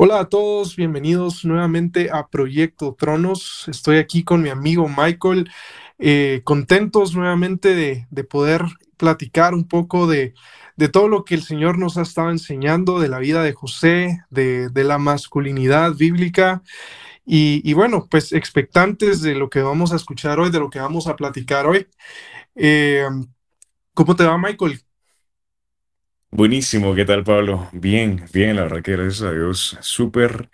Hola a todos, bienvenidos nuevamente a Proyecto Tronos. Estoy aquí con mi amigo Michael, eh, contentos nuevamente de, de, poder platicar un poco de, de, todo lo que el Señor nos ha estado enseñando, de la vida de José, de, de la masculinidad bíblica. Y, y, bueno, pues expectantes de lo que vamos a escuchar hoy, de lo que vamos a platicar hoy. Eh, ¿Cómo te va, Michael? Buenísimo, ¿qué tal, Pablo? Bien, bien, la verdad que gracias a Dios, súper.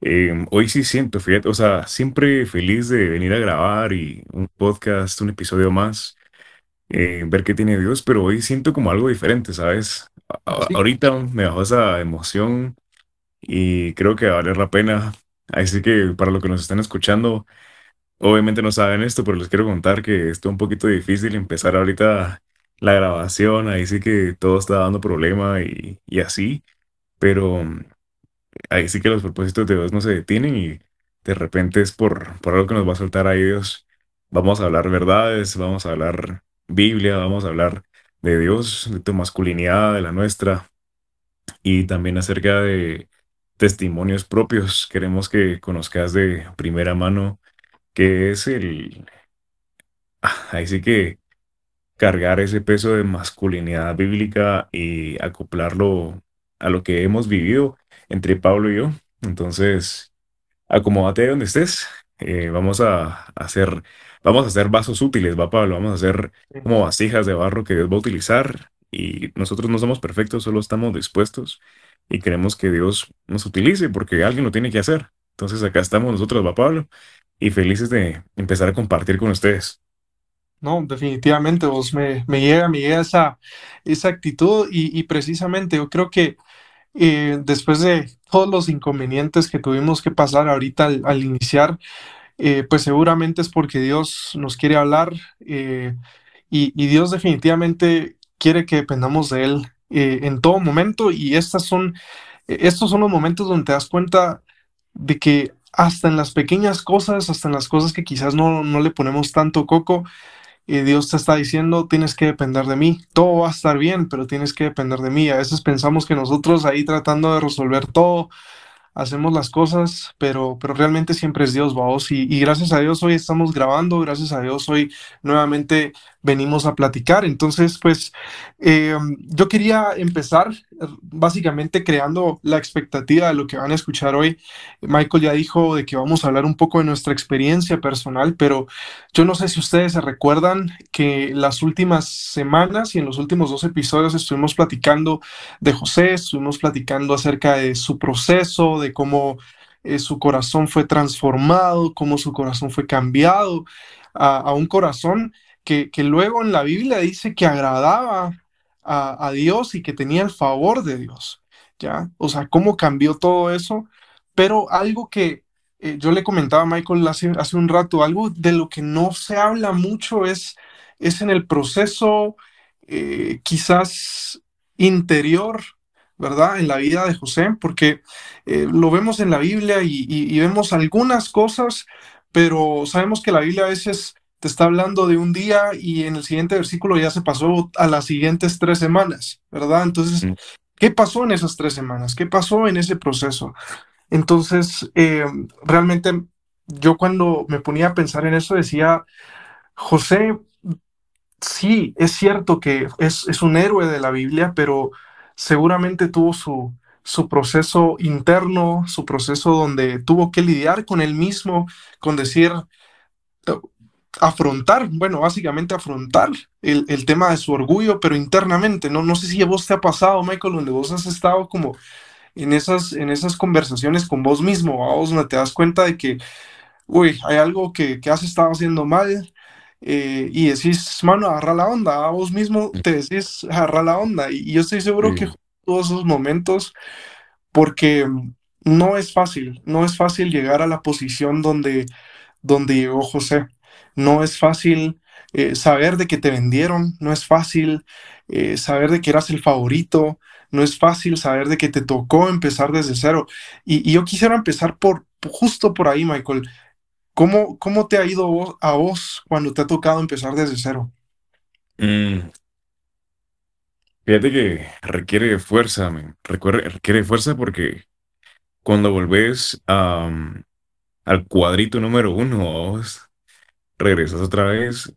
em, hoy sí siento, fíjate, o sea, siempre feliz de venir a grabar y un podcast, un episodio más, eh, ver qué tiene Dios, pero hoy siento como algo diferente, ¿sabes? A- a- Sí, ahorita me bajó esa emoción y creo que va a valer la pena. Así que para los que nos están escuchando, obviamente no saben esto, pero les quiero contar que estuvo un poquito difícil empezar ahorita la grabación, ahí sí que todo está dando problema y, y así. Pero mm, ahí sí que los propósitos de Dios no se detienen y de repente es por, por algo que nos va a soltar ahí Dios. Vamos a hablar verdades, vamos a hablar Biblia, vamos a hablar de Dios, de tu masculinidad, de la nuestra y también acerca de testimonios propios. Queremos que conozcas de primera mano qué es el... ah, Ahí sí que cargar ese peso de masculinidad bíblica y acoplarlo a lo que hemos vivido entre Pablo y yo. Entonces, acomódate ahí donde estés. Eh, vamos a hacer, vamos a hacer vasos útiles, va Pablo, vamos a hacer como vasijas de barro que Dios va a utilizar y nosotros no somos perfectos, solo estamos dispuestos y queremos que Dios nos utilice porque alguien lo tiene que hacer. Entonces acá estamos nosotros, va Pablo, y felices de empezar a compartir con ustedes. No, definitivamente vos me, me llega, me llega esa, esa actitud y, y precisamente yo creo que eh, después de todos los inconvenientes que tuvimos que pasar ahorita al, al iniciar, eh, pues seguramente es porque Dios nos quiere hablar eh, y, y Dios definitivamente quiere que dependamos de Él en todo momento. Y estas son, estos son los momentos donde te das cuenta de que hasta en las pequeñas cosas, hasta en las cosas que quizás no, no le ponemos tanto coco, eh, Dios te está diciendo, tienes que depender de mí. Todo va a estar bien, pero tienes que depender de mí. A veces pensamos que nosotros ahí tratando de resolver todo, hacemos las cosas, pero, pero realmente siempre es Dios, vamos. Y, y gracias a Dios hoy estamos grabando, gracias a Dios hoy nuevamente venimos a platicar. Entonces, pues eh, yo quería empezar eh, básicamente creando la expectativa de lo que van a escuchar hoy. Michael ya dijo de que vamos a hablar un poco de nuestra experiencia personal, pero yo no sé si ustedes se recuerdan que las últimas semanas y en los últimos dos episodios estuvimos platicando de José, estuvimos platicando acerca de su proceso, de cómo eh, su corazón fue transformado, cómo su corazón fue cambiado a un corazón que, luego en la Biblia dice que agradaba a, Dios y que tenía el favor de Dios, ¿ya? O sea, cómo cambió todo eso, pero algo que eh, yo le comentaba a Michael hace, un rato, algo de lo que no se habla mucho es, es en el proceso eh, quizás interior, ¿verdad? En la vida de José, porque eh, lo vemos en la Biblia y- y vemos algunas cosas, pero sabemos que la Biblia a veces te está hablando de un día y en el siguiente versículo ya se pasó a las siguientes tres semanas, ¿verdad? Entonces, Mm, ¿qué pasó en esas tres semanas? ¿Qué pasó en ese proceso? Entonces, eh, realmente yo cuando me ponía a pensar en eso decía, José, sí, es cierto que es, es un héroe de la Biblia, pero seguramente tuvo su, su proceso interno, su proceso donde tuvo que lidiar con él mismo, con decir, afrontar, bueno, básicamente afrontar el, el tema de su orgullo, pero internamente, ¿no? No sé si a vos te ha pasado, Michael, donde vos has estado como en esas, en esas conversaciones con vos mismo, a vos donde te das cuenta de que, uy, hay algo que, que has estado haciendo mal eh, y decís, mano, agarra la onda, a vos mismo mm, te decís, agarra la onda. Y, y yo estoy seguro que Sí. todos esos momentos, porque no es fácil, no es fácil llegar a la posición donde, donde llegó José. No es fácil eh, saber de que te vendieron, no es fácil eh, saber de que eras el favorito, no es fácil saber de que te tocó empezar desde cero. Y, yo quisiera empezar por justo por ahí, Michael. ¿Cómo, cómo te ha ido a vos cuando te ha tocado empezar desde cero? Mm, Fíjate que requiere fuerza, men. Recuer- requiere fuerza porque cuando volvés al cuadrito número uno, vos regresas otra vez,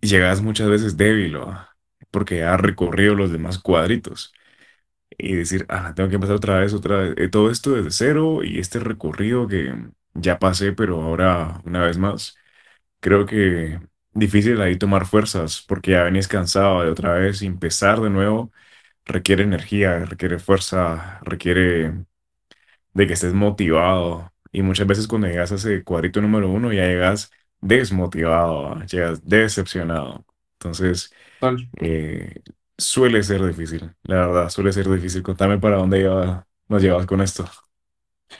llegas muchas veces débil, ¿va? porque has recorrido los demás cuadritos. Y decir, ah, tengo que empezar otra vez, otra vez, eh, todo esto desde cero y este recorrido que ya pasé, pero ahora una vez más. Creo que difícil ahí tomar fuerzas, porque ya venís cansado de otra vez y empezar de nuevo requiere energía, requiere fuerza, requiere de que estés motivado. Y muchas veces cuando llegas a ese cuadrito número uno ya llegas desmotivado, llegas decepcionado. Entonces, eh, suele ser difícil, la verdad, suele ser difícil. Contame para dónde lleva- nos llevas con esto.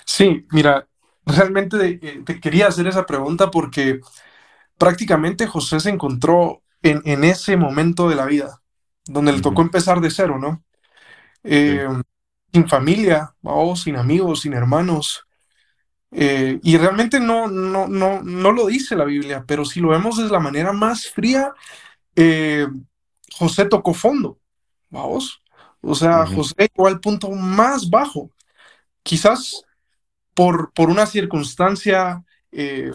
Sí, mira, realmente eh, te quería hacer esa pregunta porque prácticamente José se encontró en, en ese momento de la vida, donde le tocó empezar de cero, ¿no? Sí. Eh, sin familia, o sin amigos, sin hermanos. Eh, y realmente no, no, no, no lo dice la Biblia, pero si lo vemos de la manera más fría, eh, José tocó fondo, vamos. O sea, José llegó al punto más bajo. Quizás por, por una circunstancia eh,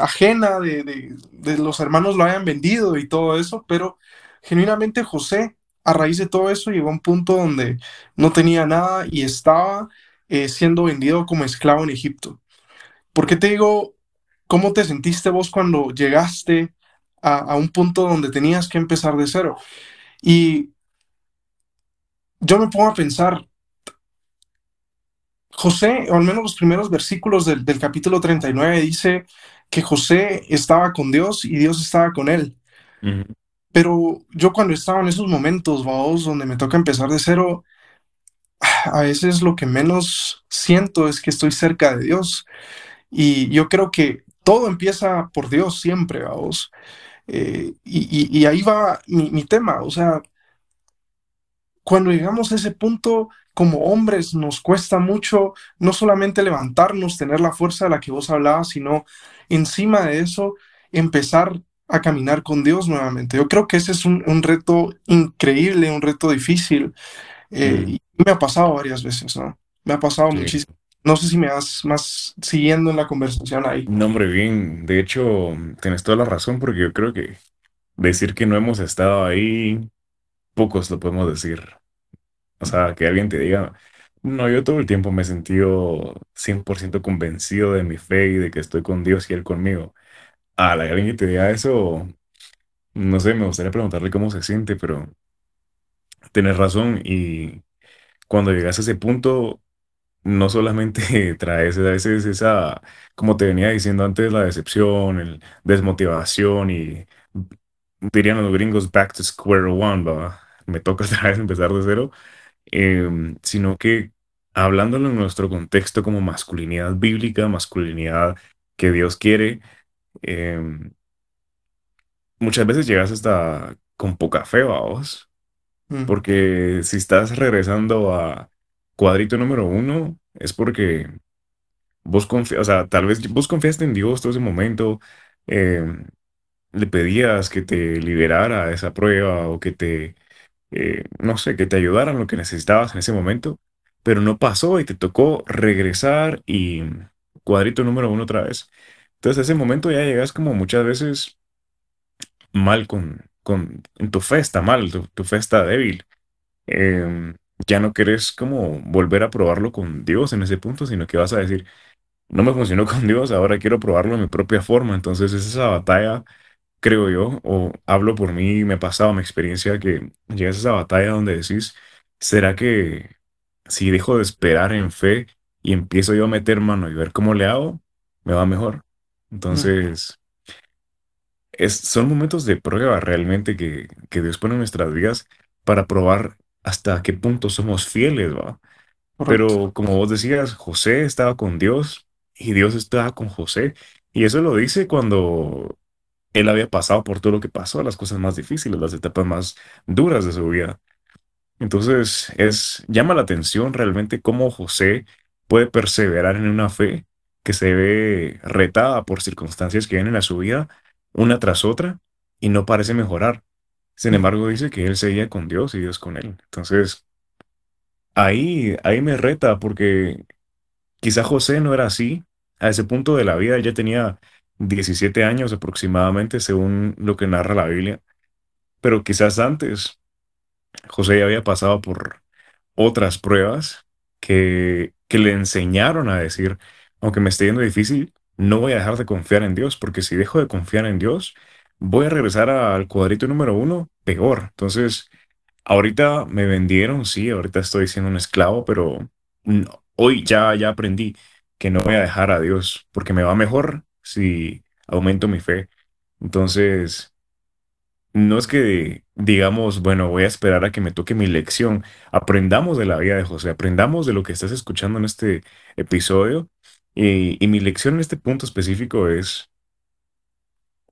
ajena de, de, de, los hermanos lo hayan vendido y todo eso, pero genuinamente José, a raíz de todo eso, llegó a un punto donde no tenía nada y estaba siendo vendido como esclavo en Egipto. ¿Por qué te digo cómo te sentiste vos cuando llegaste a, a un punto donde tenías que empezar de cero? Y yo me pongo a pensar, José, o al menos los primeros versículos del, del capítulo 39, dice que José estaba con Dios y Dios estaba con él. Pero yo cuando estaba en esos momentos, vamos, donde me toca empezar de cero, a veces lo que menos siento es que estoy cerca de Dios. Y yo creo que todo empieza por Dios siempre, vamos. Eh, y, y, y, ahí va mi, mi tema, o sea, cuando llegamos a ese punto, como hombres, nos cuesta mucho no solamente levantarnos, tener la fuerza de la que vos hablabas, sino encima de eso, empezar a caminar con Dios nuevamente. Yo creo que ese es un, un reto increíble, un reto difícil, eh, ujú, y me ha pasado varias veces, ¿no? Me ha pasado Sí. muchísimo. No sé si me vas más siguiendo en la conversación ahí. No, hombre, bien. De hecho, tienes toda la razón porque yo creo que decir que no hemos estado ahí, pocos lo podemos decir. O sea, que alguien te diga, no, yo todo el tiempo me he sentido 100% convencido de mi fe y de que estoy con Dios y Él conmigo. A la alguien que te diga eso, no sé, me gustaría preguntarle cómo se siente, pero tienes razón y cuando llegas a ese punto, no solamente traes a veces esa, como te venía diciendo antes, la decepción, el desmotivación y dirían los gringos back to square one, ¿va? Me toca otra vez empezar de cero, em, sino que hablándolo en nuestro contexto como masculinidad bíblica, masculinidad que Dios quiere, em, muchas veces llegas hasta con poca fe, vos, Mm, porque si estás regresando a cuadrito número uno, es porque Vos confías, o sea, tal vez vos confiaste en Dios todo ese momento, eh, le pedías que te liberara de esa prueba o que te, eh, no sé, que te ayudara en lo que necesitabas en ese momento, pero no pasó y te tocó regresar y cuadrito número uno otra vez. Entonces, a ese momento ya llegas como muchas veces mal con, con, tu fe está mal, tu, tu fe está débil. Em, ya no querés como volver a probarlo con Dios en ese punto, sino que vas a decir, no me funcionó con Dios, ahora quiero probarlo de mi propia forma. Entonces es esa batalla, creo yo, o hablo por mí, me ha pasado mi experiencia que llegas a esa batalla donde decís, ¿será que si dejo de esperar en fe y empiezo yo a meter mano y ver cómo le hago, me va mejor? Entonces, es, son momentos de prueba realmente que, que Dios pone en nuestras vidas para probar hasta qué punto somos fieles, ¿va? correcto. Pero como vos decías, José estaba con Dios y Dios estaba con José. Y eso lo dice cuando él había pasado por todo lo que pasó, las cosas más difíciles, las etapas más duras de su vida. Entonces, es, llama la atención realmente cómo José puede perseverar en una fe que se ve retada por circunstancias que vienen a su vida una tras otra y no parece mejorar. Sin embargo, dice que él seguía con Dios y Dios con él. Entonces, ahí, ahí me reta porque quizá José no era así. A ese punto de la vida ya tenía 17 años aproximadamente, según lo que narra la Biblia. Pero quizás antes José ya había pasado por otras pruebas que, que le enseñaron a decir, aunque me esté yendo difícil, no voy a dejar de confiar en Dios, porque si dejo de confiar en Dios, voy a regresar al cuadrito número uno peor. Entonces, ahorita me vendieron, sí, ahorita estoy siendo un esclavo, pero hoy ya, ya aprendí que no voy a dejar a Dios, porque me va mejor si aumento mi fe. Entonces, no es que digamos, bueno, voy a esperar a que me toque mi lección. Aprendamos de la vida de José, aprendamos de lo que estás escuchando en este episodio. Y, y mi lección en este punto específico es,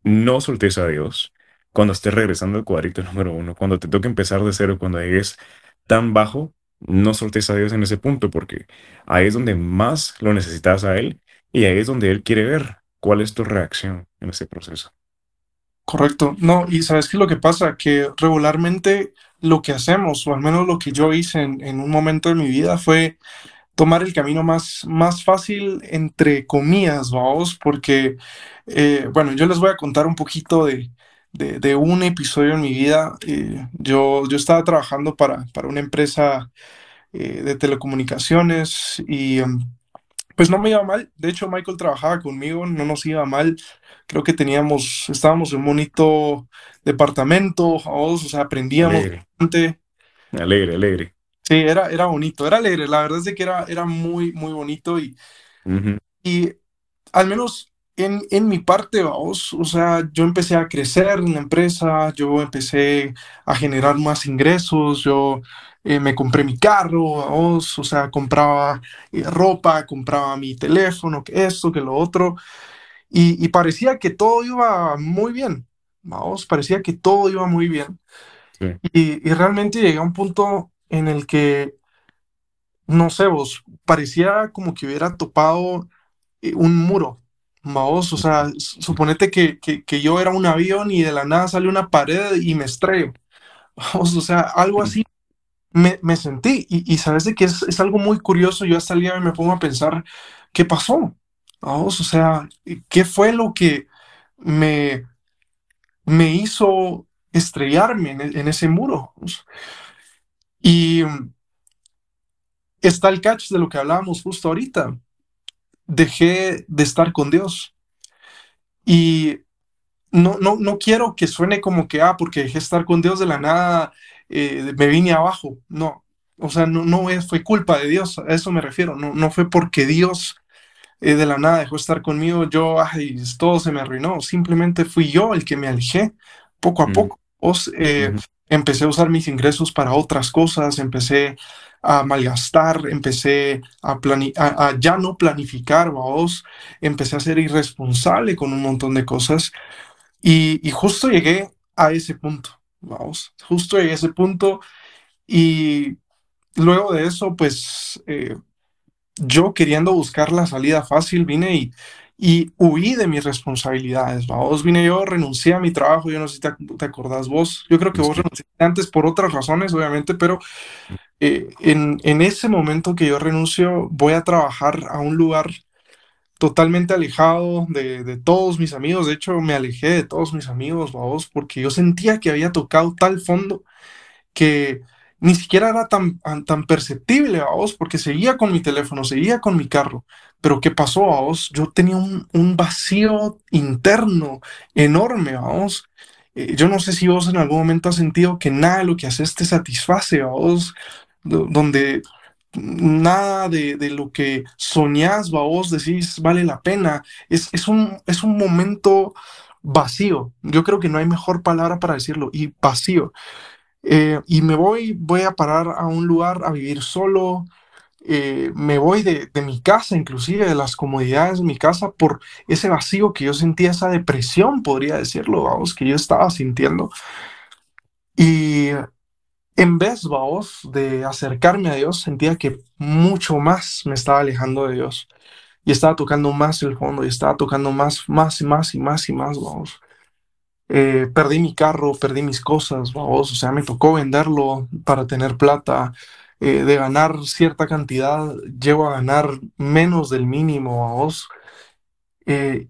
no soltes a Dios cuando estés regresando al cuadrito número uno, cuando te toque empezar de cero, cuando llegues tan bajo, no soltes a Dios en ese punto, porque ahí es donde más lo necesitas a Él y ahí es donde Él quiere ver cuál es tu reacción en ese proceso. Correcto. No, y sabes qué es lo que pasa, que regularmente lo que hacemos, o al menos lo que yo hice en un momento de mi vida, fue tomar el camino más, más fácil, entre comillas, vamos, porque, eh, bueno, yo les voy a contar un poquito de, de, de un episodio en mi vida. Eh, yo, yo estaba trabajando para, para una empresa eh, de telecomunicaciones y em, pues no me iba mal. De hecho, Michael trabajaba conmigo, no nos iba mal. Creo que teníamos, estábamos en un bonito departamento, vamos, o sea, aprendíamos Alegre, bastante. alegre, alegre. Sí, era, era bonito, era alegre. La verdad es de que era, era muy, muy bonito y, Ujú, y al menos en, en mi parte, vamos, o sea, yo empecé a crecer en la empresa, yo empecé a generar más ingresos, yo eh, me compré mi carro, vamos, o sea, compraba eh, ropa, compraba mi teléfono, que esto, que lo otro, y, y parecía que todo iba muy bien, vamos, parecía que todo iba muy bien. sí, Y, y realmente llegué a un punto en el que, no sé, vos, parecía como que hubiera topado eh, un muro, vos, o sea, suponete que, que, que yo era un avión y de la nada sale una pared y me estrello, vamos, o sea, algo así me, me sentí. Y, y sabes de que es, es algo muy curioso, yo hasta el día me pongo a pensar, ¿qué pasó? Vamos, o sea, ¿qué fue lo que me, me hizo estrellarme en, en ese muro? Y mm, está el catch de lo que hablábamos justo ahorita. Dejé de estar con Dios. Y no, no, no quiero que suene como que, ah, porque dejé de estar con Dios de la nada, eh, me vine abajo. No, o sea, no, no es, fue culpa de Dios, a eso me refiero. No, no fue porque Dios eh, de la nada dejó de estar conmigo, yo, ay, todo se me arruinó. Simplemente fui yo el que me alejé poco a ujú, poco. Os, eh, empecé a usar mis ingresos para otras cosas, empecé a malgastar, empecé a, a, a ya no planificar, vamos, empecé a ser irresponsable con un montón de cosas y, y justo llegué a ese punto, vamos, justo llegué a ese punto y luego de eso, pues eh, yo queriendo buscar la salida fácil, vine y, y huí de mis responsabilidades, vos vine yo, renuncié a mi trabajo, yo no sé si te, ac- te acordás vos, yo creo que vos renunciaste antes por otras razones, obviamente, pero eh, en, en ese momento que yo renuncio, voy a trabajar a un lugar totalmente alejado de, de todos mis amigos, de hecho me alejé de todos mis amigos, vos, porque yo sentía que había tocado tal fondo que ni siquiera era tan, tan, perceptible a vos, porque seguía con mi teléfono, seguía con mi carro. Pero ¿qué pasó a vos? Yo tenía un, un vacío interno enorme, vamos. Eh, yo no sé si vos en algún momento has sentido que nada de lo que haces te satisface, a vos, do- donde nada de, de lo que soñás, vos decís vale la pena. Es, es un, es un momento vacío. Yo creo que no hay mejor palabra para decirlo, y vacío. Eh, y me voy, voy a parar a un lugar a vivir solo. eh, me voy de, de mi casa, inclusive de las comodidades de mi casa, por ese vacío que yo sentía, esa depresión, podría decirlo, vamos, que yo estaba sintiendo. Y en vez, vamos, de acercarme a Dios, sentía que mucho más me estaba alejando de Dios. Y estaba tocando más el fondo, y estaba tocando más, más y más y más y más, vamos. Eh, perdí mi carro, perdí mis cosas, vamos, o sea, me tocó venderlo para tener plata. eh, de ganar cierta cantidad, llego a ganar menos del mínimo a vos. eh,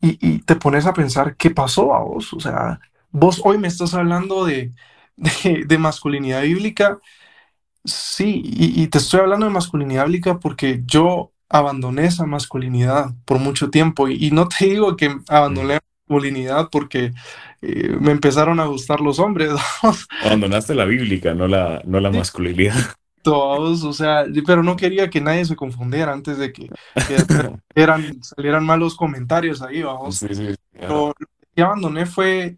y, te pones a pensar, ¿qué pasó a vos? O sea, vos hoy me estás hablando de, de, masculinidad bíblica Sí, y, te estoy hablando de masculinidad bíblica porque yo abandoné esa masculinidad por mucho tiempo. Y, no te digo que abandoné masculinidad porque eh, me empezaron a gustar los hombres, Abandonaste la bíblica, no la, no la masculinidad. todos, o sea, pero no quería que nadie se confundiera antes de que, que eran, salieran malos comentarios ahí, vamos. Sí, sí, Pero claro. lo que abandoné fue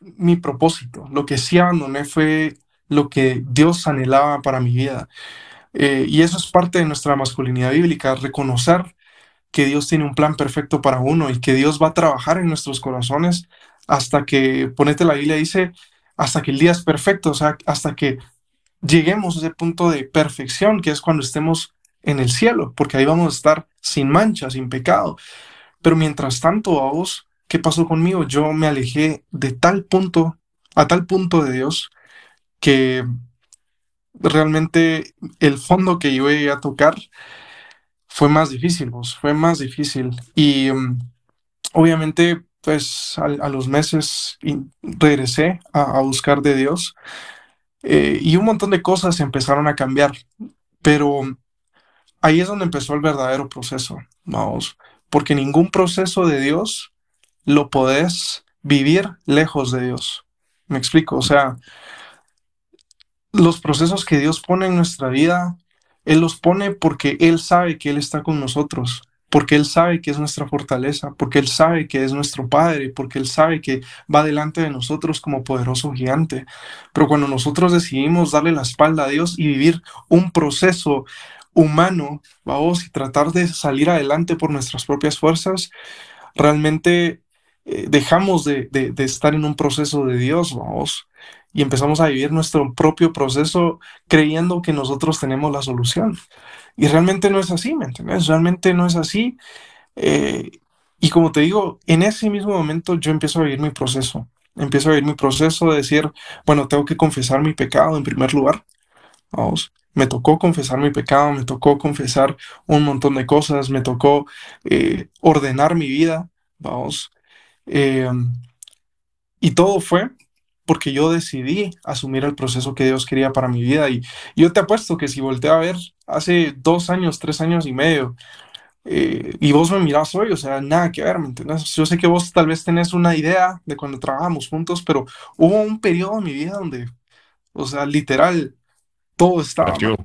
mi propósito, lo que sí abandoné fue lo que Dios anhelaba para mi vida. Eh, y eso es parte de nuestra masculinidad bíblica, reconocer que Dios tiene un plan perfecto para uno y que Dios va a trabajar en nuestros corazones hasta que, ponete la Biblia, dice, hasta que el día es perfecto, o sea, hasta que lleguemos a ese punto de perfección, que es cuando estemos en el cielo, porque ahí vamos a estar sin mancha, sin pecado. Pero mientras tanto, a vos, ¿qué pasó conmigo? Yo me alejé de tal punto, a tal punto de Dios, que realmente el fondo que yo llegué a tocar fue más difícil, vos, fue más difícil. Y um, obviamente, pues a, los meses regresé a, buscar de Dios eh, y un montón de cosas empezaron a cambiar, pero ahí es donde empezó el verdadero proceso, vamos, porque ningún proceso de Dios lo podés vivir lejos de Dios. Me explico, o sea, los procesos que Dios pone en nuestra vida, Él los pone porque Él sabe que Él está con nosotros, porque Él sabe que es nuestra fortaleza, porque Él sabe que es nuestro Padre, porque Él sabe que va delante de nosotros como poderoso gigante. Pero cuando nosotros decidimos darle la espalda a Dios y vivir un proceso humano, vamos, y tratar de salir adelante por nuestras propias fuerzas, realmente eh, dejamos de, de, de, estar en un proceso de Dios, vamos, y empezamos a vivir nuestro propio proceso creyendo que nosotros tenemos la solución. Y realmente no es así, ¿me entiendes? Realmente no es así. Eh, y como te digo, en ese mismo momento yo empiezo a vivir mi proceso. Empiezo a vivir mi proceso de decir, bueno, tengo que confesar mi pecado en primer lugar. Vamos. Me tocó confesar mi pecado, me tocó confesar un montón de cosas, me tocó eh, ordenar mi vida, vamos, eh, y todo fue porque yo decidí asumir el proceso que Dios quería para mi vida. Y yo te apuesto que si volteo a ver hace dos años, tres años y medio, eh, y vos me mirás hoy, o sea, nada que ver, ¿me entiendes? Yo sé que vos tal vez tenés una idea de cuando trabajamos juntos, pero hubo un periodo en mi vida donde, o sea, literal, todo estaba mal, Crasheó,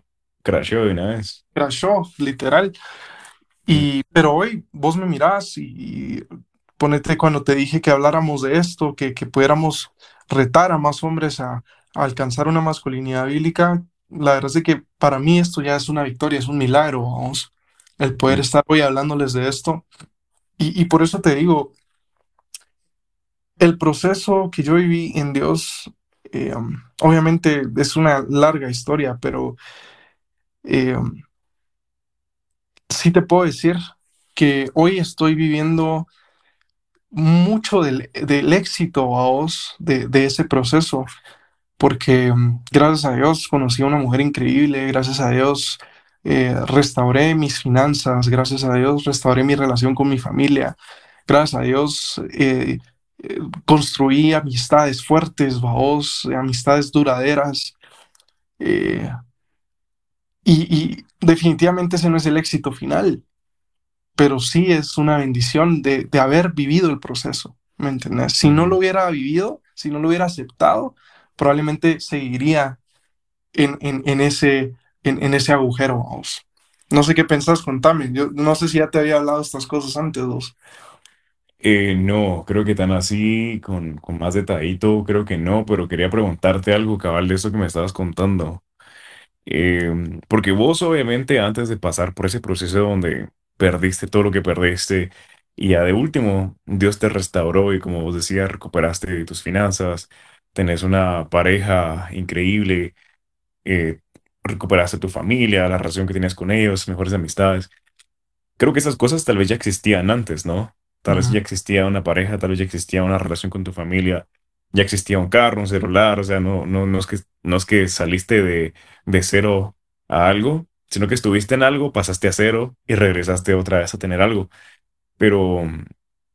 crasheó de una vez. crashó, literal. Mm. Y, pero hoy vos me mirás y, y ponete cuando te dije que habláramos de esto, que, que pudiéramos retar a más hombres a, a alcanzar una masculinidad bíblica, la verdad es que para mí esto ya es una victoria, es un milagro, vamos, el poder estar hoy hablándoles de esto. Y, y por eso te digo, el proceso que yo viví en Dios, eh, um, obviamente es una larga historia, pero eh, um, sí te puedo decir que hoy estoy viviendo mucho del, del éxito a vos de, de ese proceso, porque mm, gracias a Dios conocí a una mujer increíble, gracias a Dios eh, restauré mis finanzas, gracias a Dios restauré mi relación con mi familia, gracias a Dios eh, eh, construí amistades fuertes, vaos, amistades duraderas, y, y definitivamente ese no es el éxito final pero sí es una bendición de, de haber vivido el proceso, ¿me entiendes? Si no lo hubiera vivido, si no lo hubiera aceptado, probablemente seguiría en, en, en ese, en, en ese agujero, vamos. No sé qué pensás, contame. Yo no sé si ya te había hablado estas cosas antes, vos. Eh, no, creo que tan así, con, con más detallito, creo que no, pero quería preguntarte algo, cabal, de eso que me estabas contando. Eh, porque vos obviamente antes de pasar por ese proceso donde perdiste todo lo que perdiste y ya de último Dios te restauró y como vos decías, recuperaste tus finanzas, tenés una pareja increíble, eh, recuperaste tu familia, la relación que tenías con ellos, mejores amistades. Creo que esas cosas tal vez ya existían antes, ¿no? Tal vez ya existía una pareja, tal vez ya existía una relación con tu familia, ya existía un carro, un celular, o sea, no, no, no es que, no es que saliste de, de cero a algo, sino que estuviste en algo, pasaste a cero y regresaste otra vez a tener algo. Pero mm,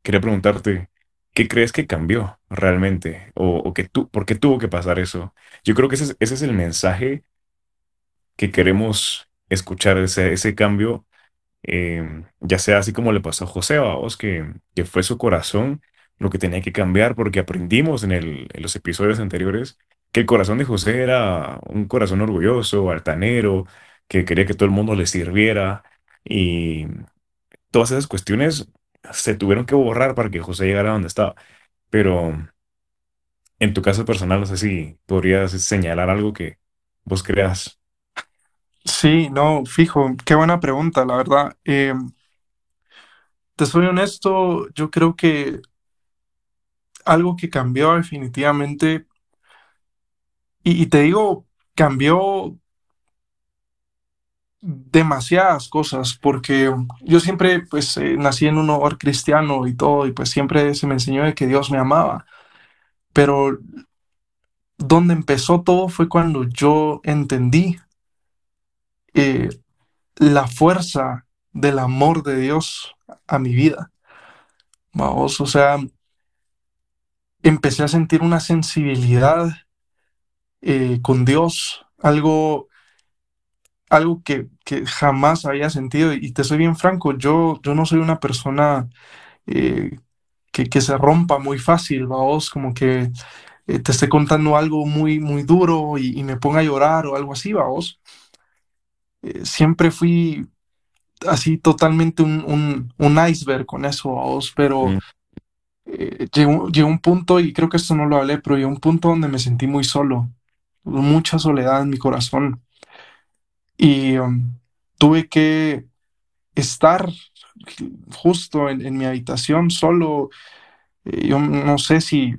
quería preguntarte, ¿qué crees que cambió realmente? ¿O, o que tú, por qué tuvo que pasar eso? Yo creo que ese es, el mensaje que queremos escuchar, ese, ese cambio eh, ya sea así como le pasó a José, vos, que, que fue su corazón lo que tenía que cambiar, porque aprendimos en, el, en los episodios anteriores que el corazón de José era un corazón orgulloso, altanero, que quería que todo el mundo le sirviera, y todas esas cuestiones se tuvieron que borrar para que José llegara donde estaba. Pero en tu caso personal, no sé si podrías señalar algo que vos creas. Sí, no, fijo, qué buena pregunta, la verdad. Eh, te soy honesto, yo creo que algo que cambió definitivamente, y te digo, cambió demasiadas cosas, porque yo siempre, pues, eh, nací en un hogar cristiano y todo, y pues siempre se me enseñó de que Dios me amaba, pero donde empezó todo fue cuando yo entendí eh, la fuerza del amor de Dios a mi vida. Vamos, o sea, empecé a sentir una sensibilidad eh, con Dios, algo, algo que, que jamás había sentido. Y te soy bien franco, yo, yo no soy una persona eh, que, que se rompa muy fácil, vamos, como que eh, te esté contando algo muy, muy duro y, y me ponga a llorar o algo así, vamos. Eh, siempre fui así totalmente un, un, un iceberg con eso, vamos, pero Mm, eh, llegó, llegó un punto, y creo que esto no lo hablé, pero llegó un punto donde me sentí muy solo, mucha soledad en mi corazón y um, tuve que estar justo en, en mi habitación solo. Eh, yo no sé si,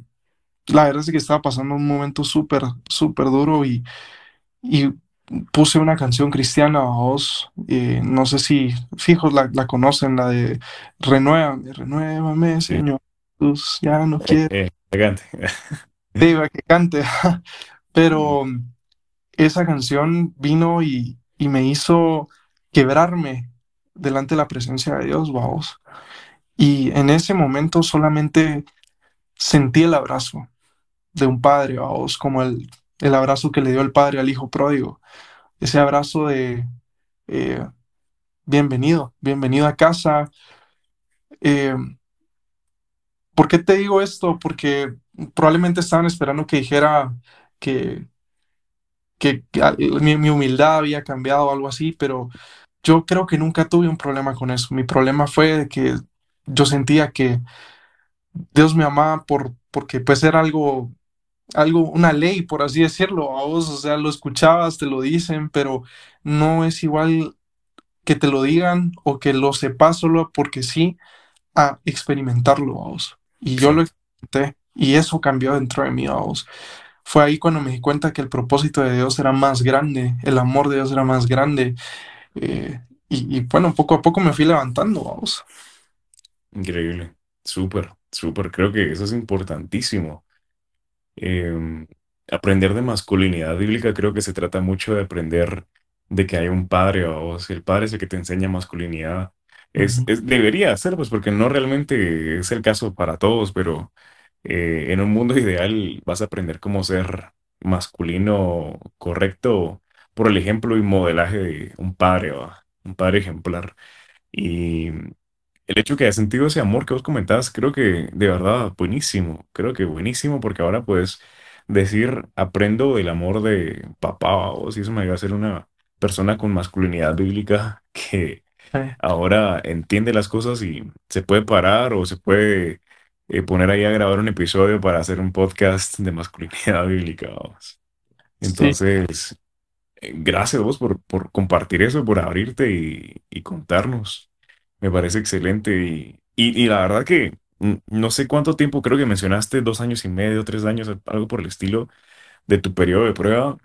la verdad es que estaba pasando un momento súper, súper duro y, y puse una canción cristiana a voz. eh, no sé si, fijos, la, la conocen, la de Renuévame, renuévame. Señor. Jesús, ya no Eh, quiero eh, elegante. diga que cante, pero esa canción vino y, y me hizo quebrarme delante de la presencia de Dios, vamos. Y en ese momento solamente sentí el abrazo de un padre, vamos, como el, el abrazo que le dio el padre al hijo pródigo. Ese abrazo de eh, bienvenido, bienvenido a casa. Eh, ¿por qué te digo esto? Porque probablemente estaban esperando que dijera que, que, que, ah, mi, mi humildad había cambiado o algo así, pero yo creo que nunca tuve un problema con eso. Mi problema fue que yo sentía que Dios me amaba por, porque pues era algo, algo, una ley, por así decirlo, a vos, o sea, lo escuchabas, te lo dicen, pero no es igual que te lo digan o que lo sepas solo porque sí, a experimentarlo, vamos. Y yo lo experimenté y eso cambió dentro de mí, vamos. Fue ahí cuando me di cuenta que el propósito de Dios era más grande, el amor de Dios era más grande. eh, y, y bueno, poco a poco me fui levantando, vamos. increíble. Súper, súper. Creo que eso es importantísimo. Em, aprender de masculinidad bíblica creo que se trata mucho de aprender de que hay un padre o si el padre es el que te enseña masculinidad. Es, es- debería ser, pues porque no realmente es el caso para todos, pero eh, en un mundo ideal vas a aprender cómo ser masculino correcto por el ejemplo y modelaje de un padre, ¿va? Un padre ejemplar. Y el hecho que haya sentido ese amor que vos comentabas, creo que de verdad buenísimo. Creo que buenísimo porque ahora puedes decir, aprendo del amor de papá o si eso me ayuda a ser una persona con masculinidad bíblica que ahora entiende las cosas y se puede parar o se puede eh, poner ahí a grabar un episodio para hacer un podcast de masculinidad bíblica, vamos. Entonces, eh, gracias vos por, por compartir eso, por abrirte y, y contarnos. Me parece excelente y, y, y la verdad que no sé cuánto tiempo, creo que mencionaste dos años y medio, tres años, algo por el estilo de tu periodo de prueba.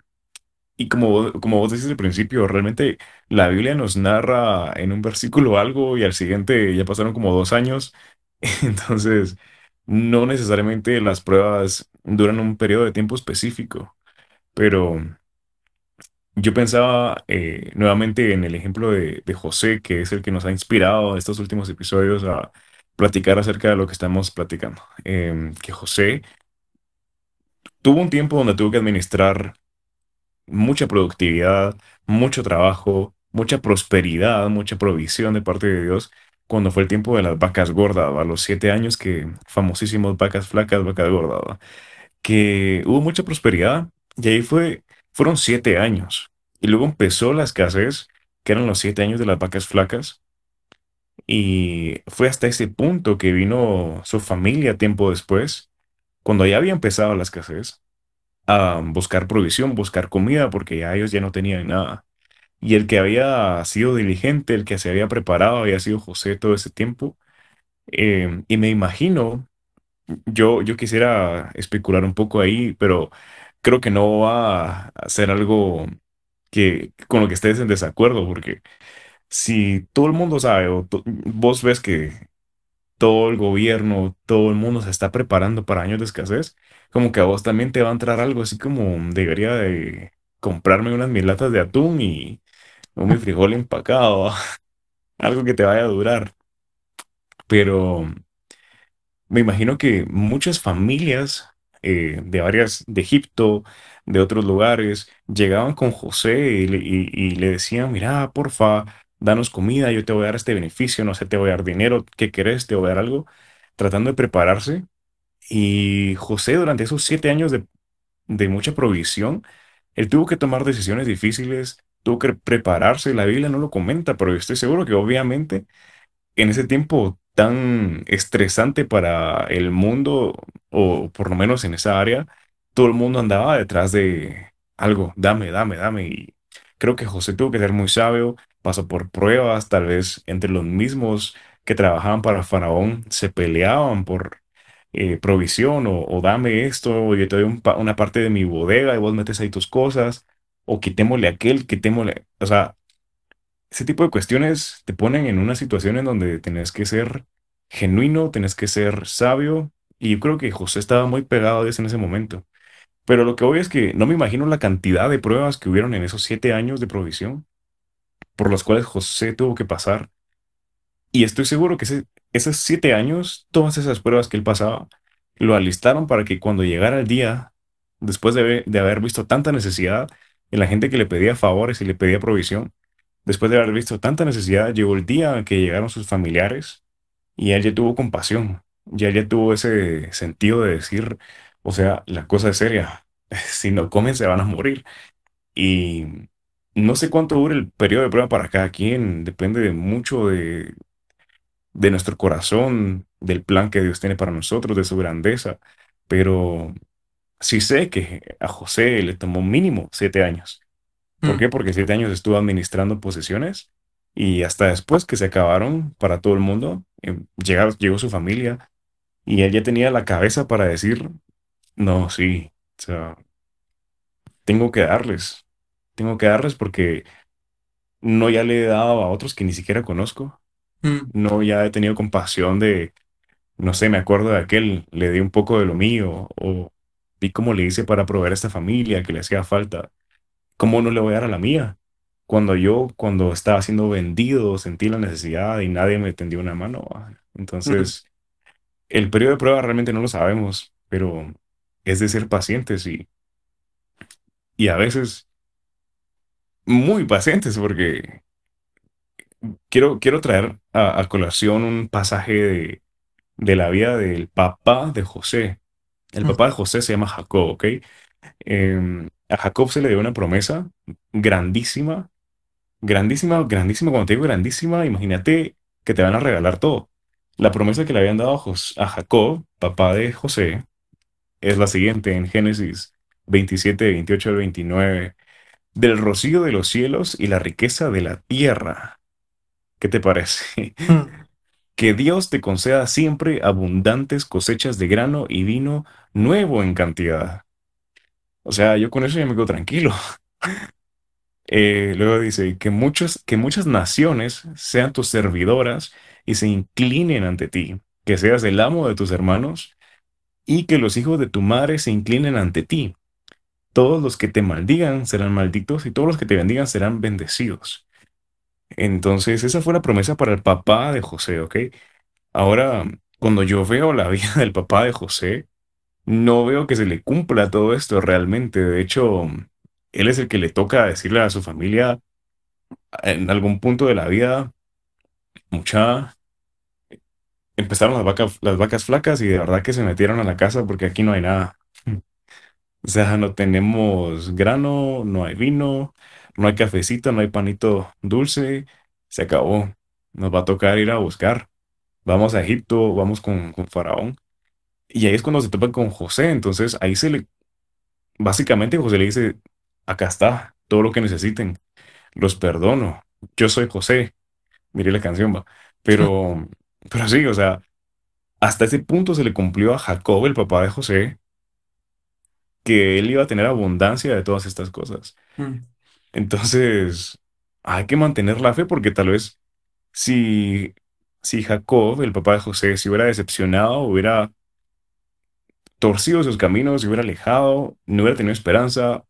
Y como vos, como vos decís al principio, realmente la Biblia nos narra en un versículo algo y al siguiente ya pasaron como dos años. Entonces, no necesariamente las pruebas duran un periodo de tiempo específico, pero yo pensaba eh, nuevamente en el ejemplo de, José, que es el que nos ha inspirado estos últimos episodios a platicar acerca de lo que estamos platicando. Em, que José tuvo un tiempo donde tuvo que administrar mucha productividad, mucho trabajo, mucha prosperidad, mucha provisión de parte de Dios, cuando fue el tiempo de las vacas gordas, a los siete años que famosísimos vacas flacas, vacas gordas, que hubo mucha prosperidad y ahí fue, fueron siete años. Y luego empezó la escasez, que eran los siete años de las vacas flacas, y fue hasta ese punto que vino su familia tiempo después, cuando ya había empezado la escasez, a buscar provisión, buscar comida, porque ya ellos ya no tenían nada. Y el que había sido diligente, el que se había preparado, había sido José todo ese tiempo. Eh, y me imagino, yo, yo quisiera especular un poco ahí, pero creo que no va a ser algo que con lo que estés en desacuerdo, porque si todo el mundo sabe, o vos ves que todo el gobierno, todo el mundo se está preparando para años de escasez, como que a vos también te va a entrar algo así como debería de comprarme unas mil latas de atún y un mi frijol empacado, algo que te vaya a durar. Pero me imagino que muchas familias eh, de varias, de Egipto, de otros lugares, llegaban con José y le, y- y le decían, mira, porfa, danos comida, yo te voy a dar este beneficio, no sé, te voy a dar dinero, ¿qué querés? Te voy a dar algo, tratando de prepararse. Y José, durante esos siete años de, de mucha provisión, él tuvo que tomar decisiones difíciles, tuvo que prepararse, la Biblia no lo comenta, pero estoy seguro que obviamente en ese tiempo tan estresante para el mundo, o por lo menos en esa área, todo el mundo andaba detrás de algo, dame, dame, dame. Y creo que José tuvo que ser muy sabio, pasó por pruebas, tal vez entre los mismos que trabajaban para Faraón se peleaban por eh, provisión o, o dame esto, o yo te doy una parte de mi bodega y vos metes ahí tus cosas, o quitémosle aquel, quitémosle, o sea, ese tipo de cuestiones te ponen en una situación en donde tenés que ser genuino, tenés que ser sabio, y yo creo que José estaba muy pegado a Dios en ese momento. Pero lo que voy es que no me imagino la cantidad de pruebas que hubieron en esos siete años de provisión por los cuales José tuvo que pasar. Y estoy seguro que esos siete años, todas esas pruebas que él pasaba, lo alistaron para que cuando llegara el día, después de, de haber visto tanta necesidad en la gente que le pedía favores y le pedía provisión, después de haber visto tanta necesidad, llegó el día que llegaron sus familiares y él ya tuvo compasión, ya ya tuvo ese sentido de decir, o sea, la cosa es seria, si no comen se van a morir. Y no sé cuánto dure el periodo de prueba para cada quien, depende de mucho de de nuestro corazón, del plan que Dios tiene para nosotros, de su grandeza. Pero sí sé que a José le tomó mínimo siete años. ¿Por Mm, qué? Porque siete años estuvo administrando posesiones y hasta después que se acabaron para todo el mundo, eh, llegaron- llegó su familia y él ya tenía la cabeza para decir, no, sí, o sea, tengo que darles, tengo que darles porque no ya le he dado a otros que ni siquiera conozco, mm, no ya he tenido compasión de No sé, me acuerdo de aquel, le di un poco de lo mío, o vi cómo le hice para proveer a esta familia que le hacía falta. ¿Cómo no le voy a dar a la mía? Cuando yo, cuando estaba siendo vendido, sentí la necesidad y nadie me tendió una mano. Entonces, el periodo de prueba realmente no lo sabemos, pero es de ser pacientes y, y a veces muy pacientes, porque quiero, quiero traer a, a colación un pasaje de, de la vida del papá de José. El papá de José se llama Jacob, ¿ok? Eh, a Jacob se le dio una promesa grandísima, grandísima, grandísima. Cuando te digo grandísima, imagínate que te van a regalar todo. La promesa que le habían dado a, a Jacob, papá de José, es la siguiente en Génesis 27, 28 al 29. Del rocío de los cielos y la riqueza de la tierra. ¿Qué te parece? Que Dios te conceda siempre abundantes cosechas de grano y vino nuevo en cantidad. O sea, yo con eso ya me quedo tranquilo. Eh, luego dice, que que muchas naciones sean tus servidoras y se inclinen ante ti, que seas el amo de tus hermanos y que los hijos de tu madre se inclinen ante ti. todos los que te maldigan serán malditos y todos los que te bendigan serán bendecidos. Entonces, esa fue la promesa para el papá de José, ¿ok? Ahora, cuando yo veo la vida del papá de José, no veo que se le cumpla todo esto realmente. De hecho, él es el que le toca decirle a su familia en algún punto de la vida, mucha, empezaron las vacas, las vacas flacas y de verdad que se metieron a la casa porque aquí no hay nada. O sea, no tenemos grano, no hay vino, no hay cafecito, no hay panito dulce. Se acabó. Nos va a tocar ir a buscar. Vamos a Egipto, vamos con, con Faraón. Y ahí es cuando se topan con José. Entonces ahí se le, básicamente José le dice, acá está, todo lo que necesiten. Los perdono. Yo soy José. Miré la canción, va. Pero, pero sí, o sea, hasta ese punto se le cumplió a Jacob, el papá de José, que él iba a tener abundancia de todas estas cosas. Mm, Entonces, hay que mantener la fe porque tal vez si, si Jacob, el papá de José, se hubiera decepcionado, hubiera torcido sus caminos, se hubiera alejado, no hubiera tenido esperanza,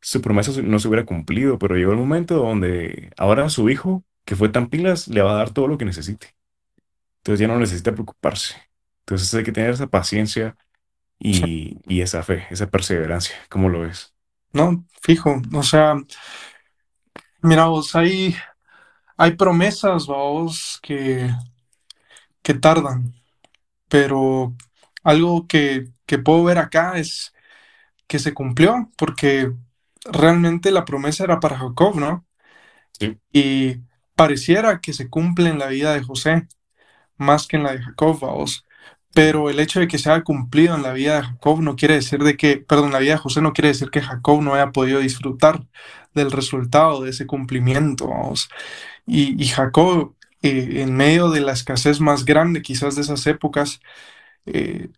su promesa no se hubiera cumplido, pero llegó el momento donde ahora su hijo, que fue tan pilas, le va a dar todo lo que necesite. Entonces ya no necesita preocuparse. Entonces hay que tener esa paciencia y, y esa fe, esa perseverancia. ¿Cómo lo ves? No, fijo. O sea, mira vos, hay, hay promesas, vos, que, que tardan, pero algo que, que puedo ver acá es que se cumplió, porque realmente la promesa era para Jacob, ¿no? Sí, Y pareciera que se cumple en la vida de José, más que en la de Jacob, vamos. Pero el hecho de que se haya cumplido en la vida de Jacob no quiere decir de que, perdón, la vida de José no quiere decir que Jacob no haya podido disfrutar del resultado de ese cumplimiento. Y, Jacob, eh, en medio de la escasez más grande quizás de esas épocas, eh,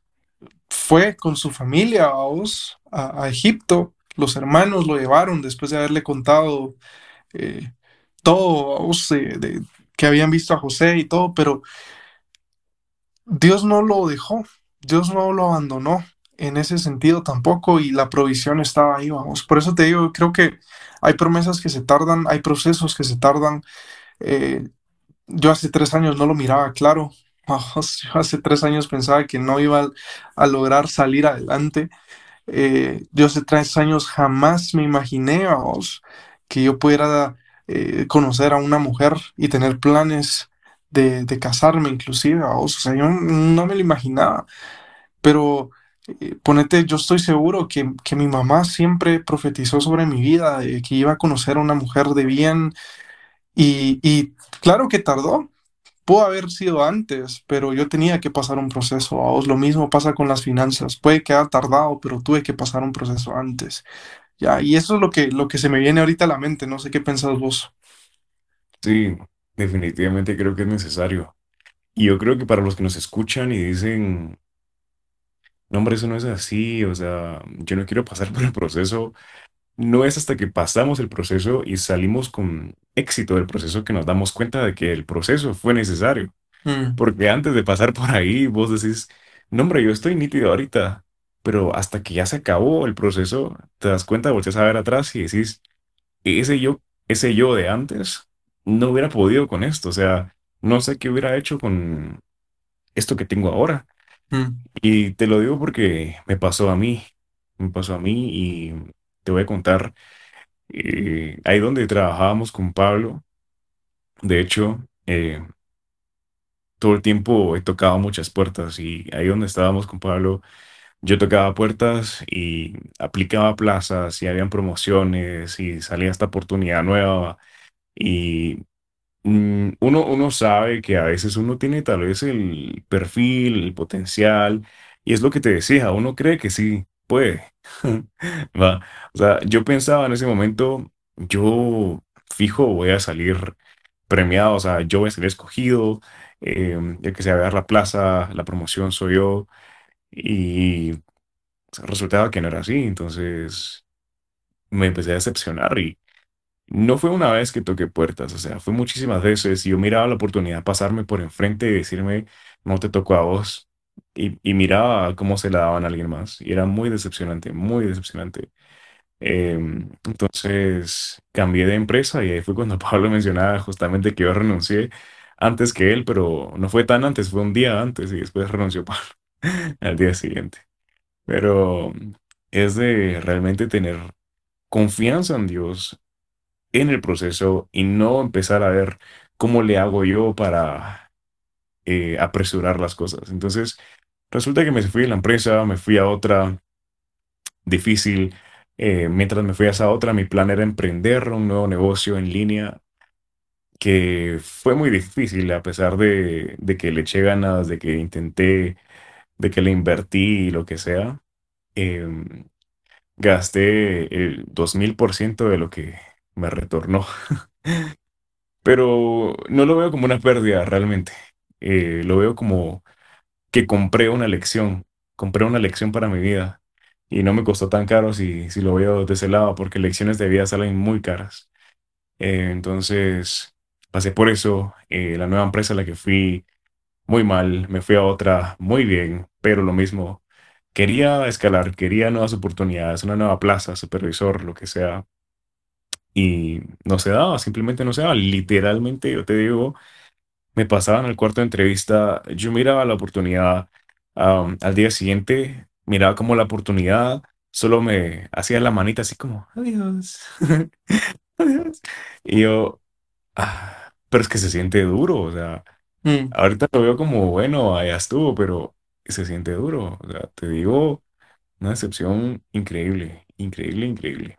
fue con su familia, a, Egipto. Los hermanos lo llevaron después de haberle contado eh, todo, que habían visto a José y todo, pero Dios no lo dejó, Dios no lo abandonó en ese sentido tampoco y la provisión estaba ahí, vamos. Por eso te digo, creo que hay promesas que se tardan, hay procesos que se tardan. Eh, yo hace tres años no lo miraba claro. Vamos, Yo hace tres años pensaba que no iba a, lograr salir adelante. Eh, yo hace tres años jamás me imaginé, vamos, que yo pudiera eh, conocer a una mujer y tener planes de, de casarme inclusive, vamos. O sea, yo no me lo imaginaba, pero eh, ponete, yo estoy seguro que, que mi mamá siempre profetizó sobre mi vida, de que iba a conocer a una mujer de bien y, y claro que tardó. Pudo haber sido antes, pero yo tenía que pasar un proceso. vamos. Lo mismo pasa con las finanzas. Puede que haya tardado, pero tuve que pasar un proceso antes. Ya, y eso es lo que, lo que se me viene ahorita a la mente. No sé qué pensás vos. sí, definitivamente creo que es necesario. Y yo creo que para los que nos escuchan y dicen, no, hombre, eso no es así, o sea, yo no quiero pasar por el proceso, no es hasta que pasamos el proceso y salimos con éxito del proceso que nos damos cuenta de que el proceso fue necesario. Mm, Porque antes de pasar por ahí, vos decís, no, hombre, yo estoy nítido ahorita, pero hasta que ya se acabó el proceso, te das cuenta, volteas a ver atrás y decís, ese yo, ese yo de antes no hubiera podido con esto, o sea, no sé qué hubiera hecho con esto que tengo ahora. mm, Y te lo digo porque me pasó a mí, me pasó a mí y te voy a contar, eh, ahí donde trabajábamos con Pablo, de hecho, eh, todo el tiempo he tocado muchas puertas y ahí donde estábamos con Pablo, yo tocaba puertas y aplicaba plazas y habían promociones y salía esta oportunidad nueva y mm, uno, uno sabe que a veces uno tiene tal vez el perfil, el potencial y es lo que te decía, uno cree que sí puede. Va. O sea, yo pensaba en ese momento, yo fijo voy a salir premiado, o sea, yo voy a salir escogido, eh, el que se va a dar la plaza, la promoción soy yo, y resultaba que no era así, entonces me empecé a decepcionar y no fue una vez que toqué puertas, o sea, fue muchísimas veces y yo miraba la oportunidad pasarme por enfrente y decirme, no te tocó a vos, y, y miraba cómo se la daban a alguien más, y era muy decepcionante, muy decepcionante. Em, entonces cambié de empresa y ahí fue cuando Pablo mencionaba justamente que yo renuncié antes que él, pero no fue tan antes, fue un día antes y después renunció Pablo al día siguiente. Pero es de realmente tener confianza en Dios en el proceso y no empezar a ver cómo le hago yo para eh, apresurar las cosas. Entonces, resulta que me fui de la empresa, me fui a otra difícil. Eh, mientras me fui a esa otra, mi plan era emprender un nuevo negocio en línea que fue muy difícil a pesar de, de que le eché ganas, de que intenté, de que le invertí y lo que sea. Em, gasté el 2000% de lo que me retornó. Pero no lo veo como una pérdida realmente. Eh, lo veo como que compré una lección, compré una lección para mi vida y no me costó tan caro si, si lo veo de ese lado, porque lecciones de vida salen muy caras. Eh, entonces, pasé por eso. eh, la nueva empresa a la que fui muy mal, me fui a otra muy bien, pero lo mismo. Quería escalar, quería nuevas oportunidades, una nueva plaza, supervisor, lo que sea. Y no se daba, simplemente no se daba. Literalmente, yo te digo, me pasaba en el cuarto de entrevista, yo miraba la oportunidad, al día siguiente miraba como la oportunidad, solo me hacía la manita así como, adiós, adiós. Y yo, "Ah, pero es que se siente duro, o sea, Mm, ahorita lo veo como, bueno, allá estuvo, pero se siente duro, o sea, te digo. Una decepción increíble, increíble, increíble.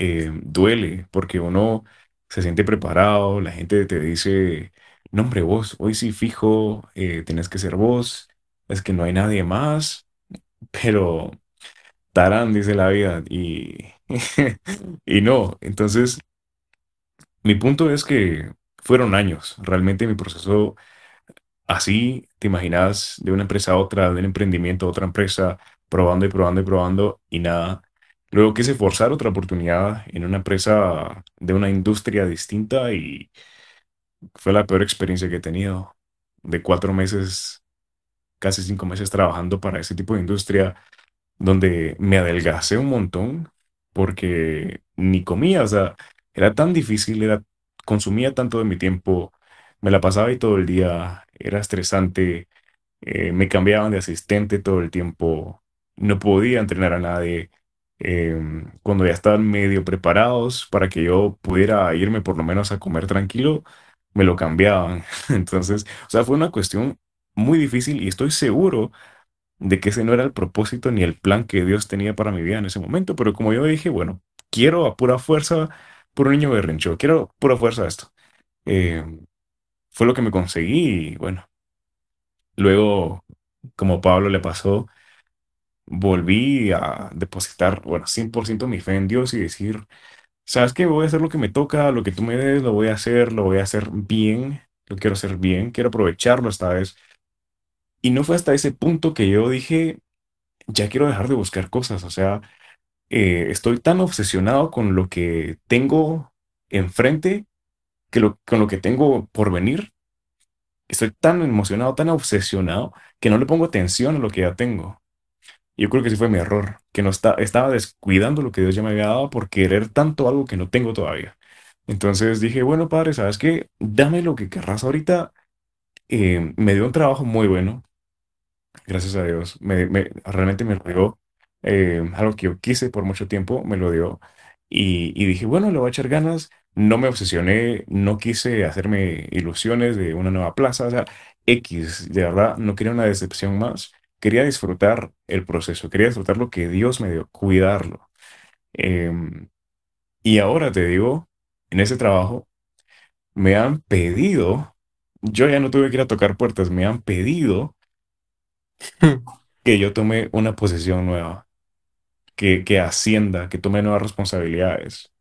Eh, duele porque uno se siente preparado, la gente te dice, no hombre, vos, hoy sí fijo, eh, tenés que ser vos, es que no hay nadie más, pero tarán, dice la vida, y, y no. Entonces, mi punto es que fueron años, realmente mi proceso Así te imaginas de una empresa a otra, de un emprendimiento a otra empresa, probando y probando y probando y nada. Luego quise forzar otra oportunidad en una empresa de una industria distinta y fue la peor experiencia que he tenido. De cuatro meses, casi cinco meses trabajando para ese tipo de industria, donde me adelgacé un montón porque ni comía, o sea, era tan difícil, era, consumía tanto de mi tiempo, me la pasaba ahí todo el día, era estresante, eh, me cambiaban de asistente todo el tiempo, no podía entrenar a nadie. Em, cuando ya estaban medio preparados para que yo pudiera irme por lo menos a comer tranquilo, me lo cambiaban. Entonces, o sea, fue una cuestión muy difícil y estoy seguro de que ese no era el propósito ni el plan que Dios tenía para mi vida en ese momento, pero como yo dije, bueno, quiero a pura fuerza, puro niño berrinchudo, quiero pura fuerza esto. Eh, fue lo que me conseguí y bueno, luego, como Pablo le pasó, volví a depositar, bueno, 100% mi fe en Dios y decir, ¿sabes qué? Voy a hacer lo que me toca, lo que tú me des, lo voy a hacer, lo voy a hacer bien, lo quiero hacer bien, quiero aprovecharlo esta vez. Y no fue hasta ese punto que yo dije, ya quiero dejar de buscar cosas, o sea, eh, estoy tan obsesionado con lo que tengo enfrente, que lo, con lo que tengo por venir, estoy tan emocionado, tan obsesionado, que no le pongo atención a lo que ya tengo. Yo creo que ese fue mi error, que no está, estaba descuidando lo que Dios ya me había dado por querer tanto algo que no tengo todavía. Entonces dije, bueno, padre, ¿sabes qué? Dame lo que querrás ahorita. Eh, me dio un trabajo muy bueno, Gracias a Dios. Me, me- realmente me lo dio. eh, algo que yo quise por mucho tiempo, me lo dio. Y, y dije, bueno, le voy a echar ganas. No me obsesioné, no quise hacerme ilusiones de una nueva plaza. O sea, X, de verdad, no quería una decepción más. Quería disfrutar el proceso, quería disfrutar lo que Dios me dio, cuidarlo. Em, y ahora te digo, en ese trabajo me han pedido, yo ya no tuve que ir a tocar puertas, me han pedido que yo tome una posición nueva. que, que ascienda, que tome nuevas responsabilidades.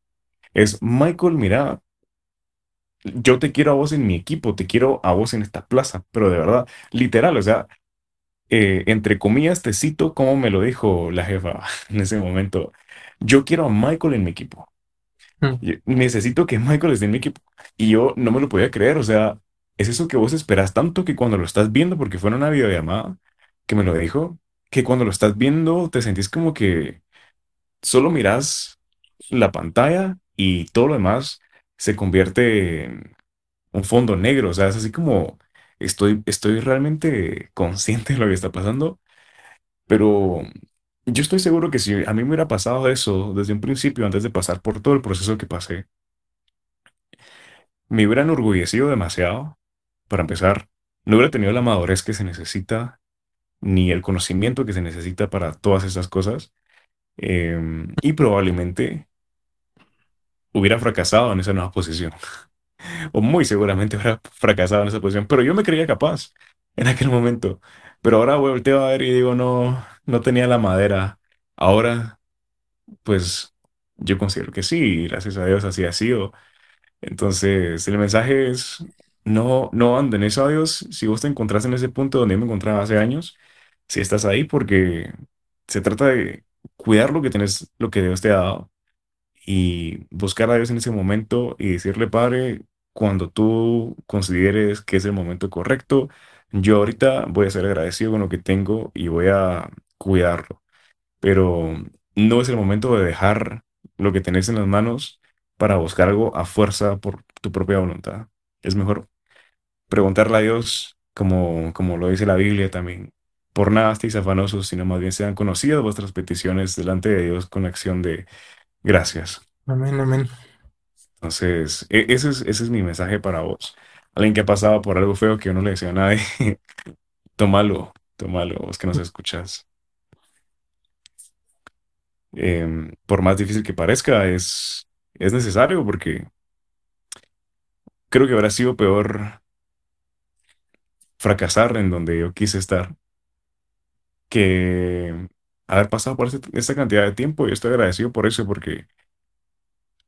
Es, Michael, mira, yo te quiero a vos en mi equipo, te quiero a vos en esta plaza, pero de verdad, literal, o sea, eh, entre comillas, te cito como me lo dijo la jefa en ese momento. Yo quiero a Michael en mi equipo. mm. Yo necesito que Michael esté en mi equipo. Y yo no me lo podía creer, o sea, es eso que vos esperas tanto que cuando lo estás viendo, porque fue en una videollamada que me lo dijo, que cuando lo estás viendo te sentís como que solo mirás. la pantalla y todo lo demás se convierte en un fondo negro. O sea, es así como estoy, estoy realmente consciente de lo que está pasando, pero yo estoy seguro que si a mí me hubiera pasado eso desde un principio, antes de pasar por todo el proceso que pasé, me hubiera enorgullecido demasiado. Para empezar, no hubiera tenido la madurez que se necesita, ni el conocimiento que se necesita para todas estas cosas. em, y probablemente hubiera fracasado en esa nueva posición. O muy seguramente hubiera fracasado en esa posición. Pero yo me creía capaz en aquel momento. Pero ahora volteo a ver y digo, no, no tenía la madera. Ahora, pues yo considero que sí, gracias a Dios así ha sido. Entonces, el mensaje es, no, no abandones a Dios si vos te encontrás en ese punto donde yo me encontraba hace años, si estás ahí, porque se trata de cuidar lo que tenés, lo que Dios te ha dado y buscar a Dios en ese momento y decirle, Padre, cuando tú consideres que es el momento correcto, yo ahorita voy a ser agradecido con lo que tengo y voy a cuidarlo pero no es el momento de dejar lo que tenés en las manos para buscar algo a fuerza por tu propia voluntad. Es mejor preguntarle a Dios, como, como lo dice la Biblia también. Por nada estéis afanosos, sino más bien sean conocidas vuestras peticiones delante de Dios con acción de gracias. Amén, amén. Entonces, e- ese es, ese es mi mensaje para vos. Alguien que ha pasado por algo feo que yo no le deseo a nadie, tómalo, tómalo, vos que nos escuchas. em, por más difícil que parezca, es, es necesario porque creo que habrá sido peor fracasar en donde yo quise estar que haber pasado por este- esta cantidad de tiempo y estoy agradecido por eso porque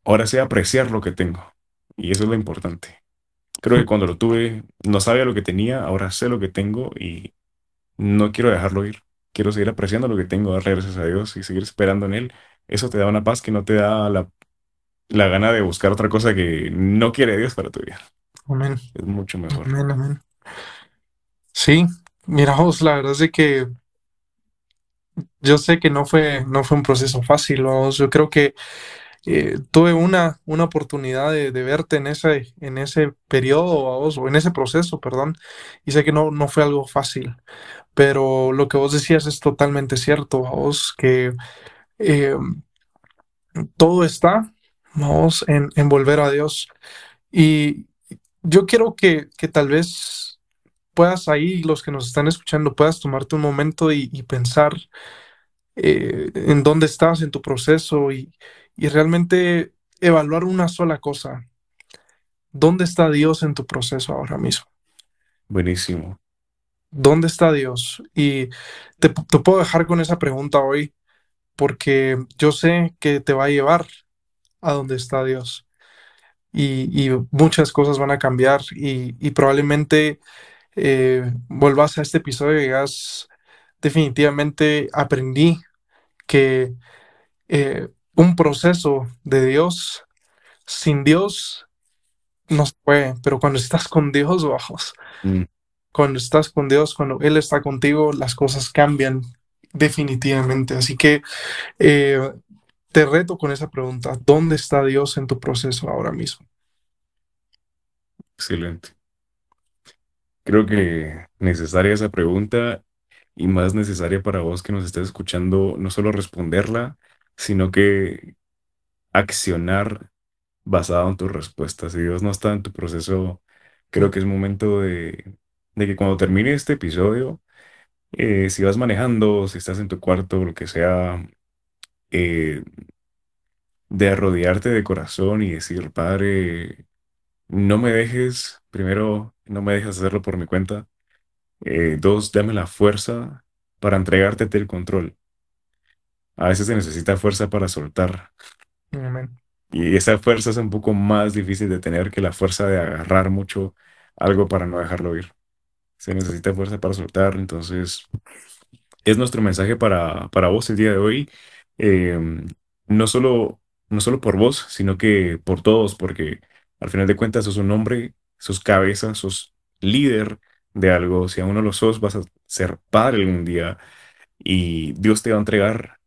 ahora sé apreciar lo que tengo y eso es lo importante. Creo que cuando lo tuve no sabía lo que tenía, ahora sé lo que tengo y no quiero dejarlo ir. Quiero seguir apreciando lo que tengo, darle gracias a Dios y seguir esperando en Él. Eso te da una paz que no te da la la gana de buscar otra cosa que no quiere Dios para tu vida. Amén, Es mucho mejor. amén, amén. Sí, mira, vos, la verdad es de que yo sé que no fue, no fue un proceso fácil, vamos. Yo creo que eh, tuve una, una oportunidad de, verte en ese, en ese periodo, vamos, o en ese proceso, perdón, y sé que no, no fue algo fácil, pero lo que vos decías es totalmente cierto, vamos, que eh, todo está, vamos, en, volver a Dios. Y yo quiero que, que tal vez puedas ahí, los que nos están escuchando, puedas tomarte un momento y pensar eh, en dónde estás en tu proceso y, y realmente evaluar una sola cosa. ¿Dónde está Dios en tu proceso ahora mismo? Buenísimo. ¿Dónde está Dios? Y te, te puedo dejar con esa pregunta hoy porque yo sé que te va a llevar a donde está Dios y, y muchas cosas van a cambiar y, y probablemente eh, vuelvas a este episodio y digas, definitivamente aprendí que eh, un proceso de Dios sin Dios no se puede, pero cuando estás con Dios, vamos, Mm, cuando estás con Dios, cuando Él está contigo, las cosas cambian definitivamente. Así que eh, te reto con esa pregunta, ¿dónde está Dios en tu proceso ahora mismo? excelente. Creo que necesaria esa pregunta y más necesaria para vos que nos estés escuchando, no solo responderla, sino que accionar basado en tus respuestas. Si Dios no está en tu proceso, creo que es momento de, de que cuando termine este episodio, eh, si vas manejando, si estás en tu cuarto, lo que sea, eh, de arrodillarte de corazón y decir, Padre, no me dejes, primero, no me dejes hacerlo por mi cuenta. Eh, dos, dame la fuerza para entregarte el control. A veces se necesita fuerza para soltar. Amén. Y esa fuerza es un poco más difícil de tener que la fuerza de agarrar mucho algo para no dejarlo ir. Se necesita fuerza para soltar. Entonces, es nuestro mensaje para, para vos el día de hoy. Eh, no solo, no solo por vos, sino que por todos, porque al final de cuentas sos un hombre, sos cabeza, sos líder de algo. Si aún no lo sos, vas a ser padre algún día y Dios te va a entregar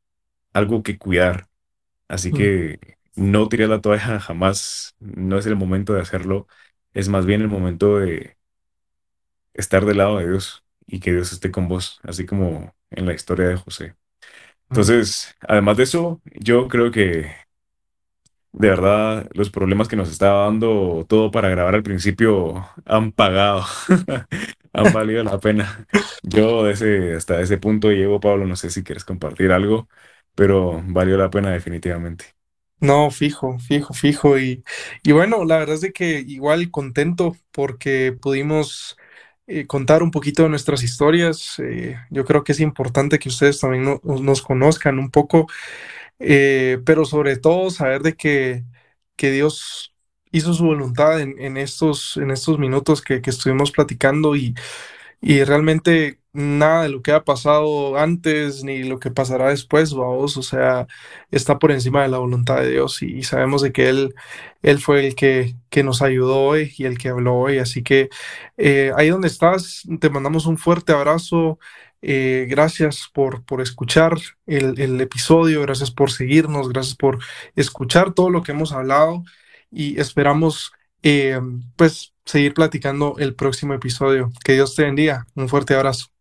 algo que cuidar. Así Mm, que no tiré la toalla jamás, no es el momento de hacerlo, es más bien el momento de estar del lado de Dios y que Dios esté con vos, así como en la historia de José. Mm. Entonces, además de eso, yo creo que de verdad los problemas que nos estaba dando todo para grabar al principio han pagado, han valido la pena. Yo de ese, hasta ese punto llego, Pablo, no sé si quieres compartir algo, pero valió la pena definitivamente. No, fijo, fijo, fijo. Y, y bueno, la verdad es de que igual contento porque pudimos eh, contar un poquito de nuestras historias. Eh, yo creo que es importante que ustedes también no- nos conozcan un poco, eh, pero sobre todo saber de que, que Dios hizo su voluntad en, en estos, en estos minutos que, que estuvimos platicando y, y realmente nada de lo que ha pasado antes ni lo que pasará después, vamos, o sea, está por encima de la voluntad de Dios y, y sabemos de que Él, Él fue el que, que nos ayudó hoy y el que habló hoy. Así que eh, ahí donde estás, te mandamos un fuerte abrazo. Eh, gracias por, por escuchar el, el episodio, gracias por seguirnos, gracias por escuchar todo lo que hemos hablado y esperamos eh, pues seguir platicando el próximo episodio. Que Dios te bendiga. Un fuerte abrazo.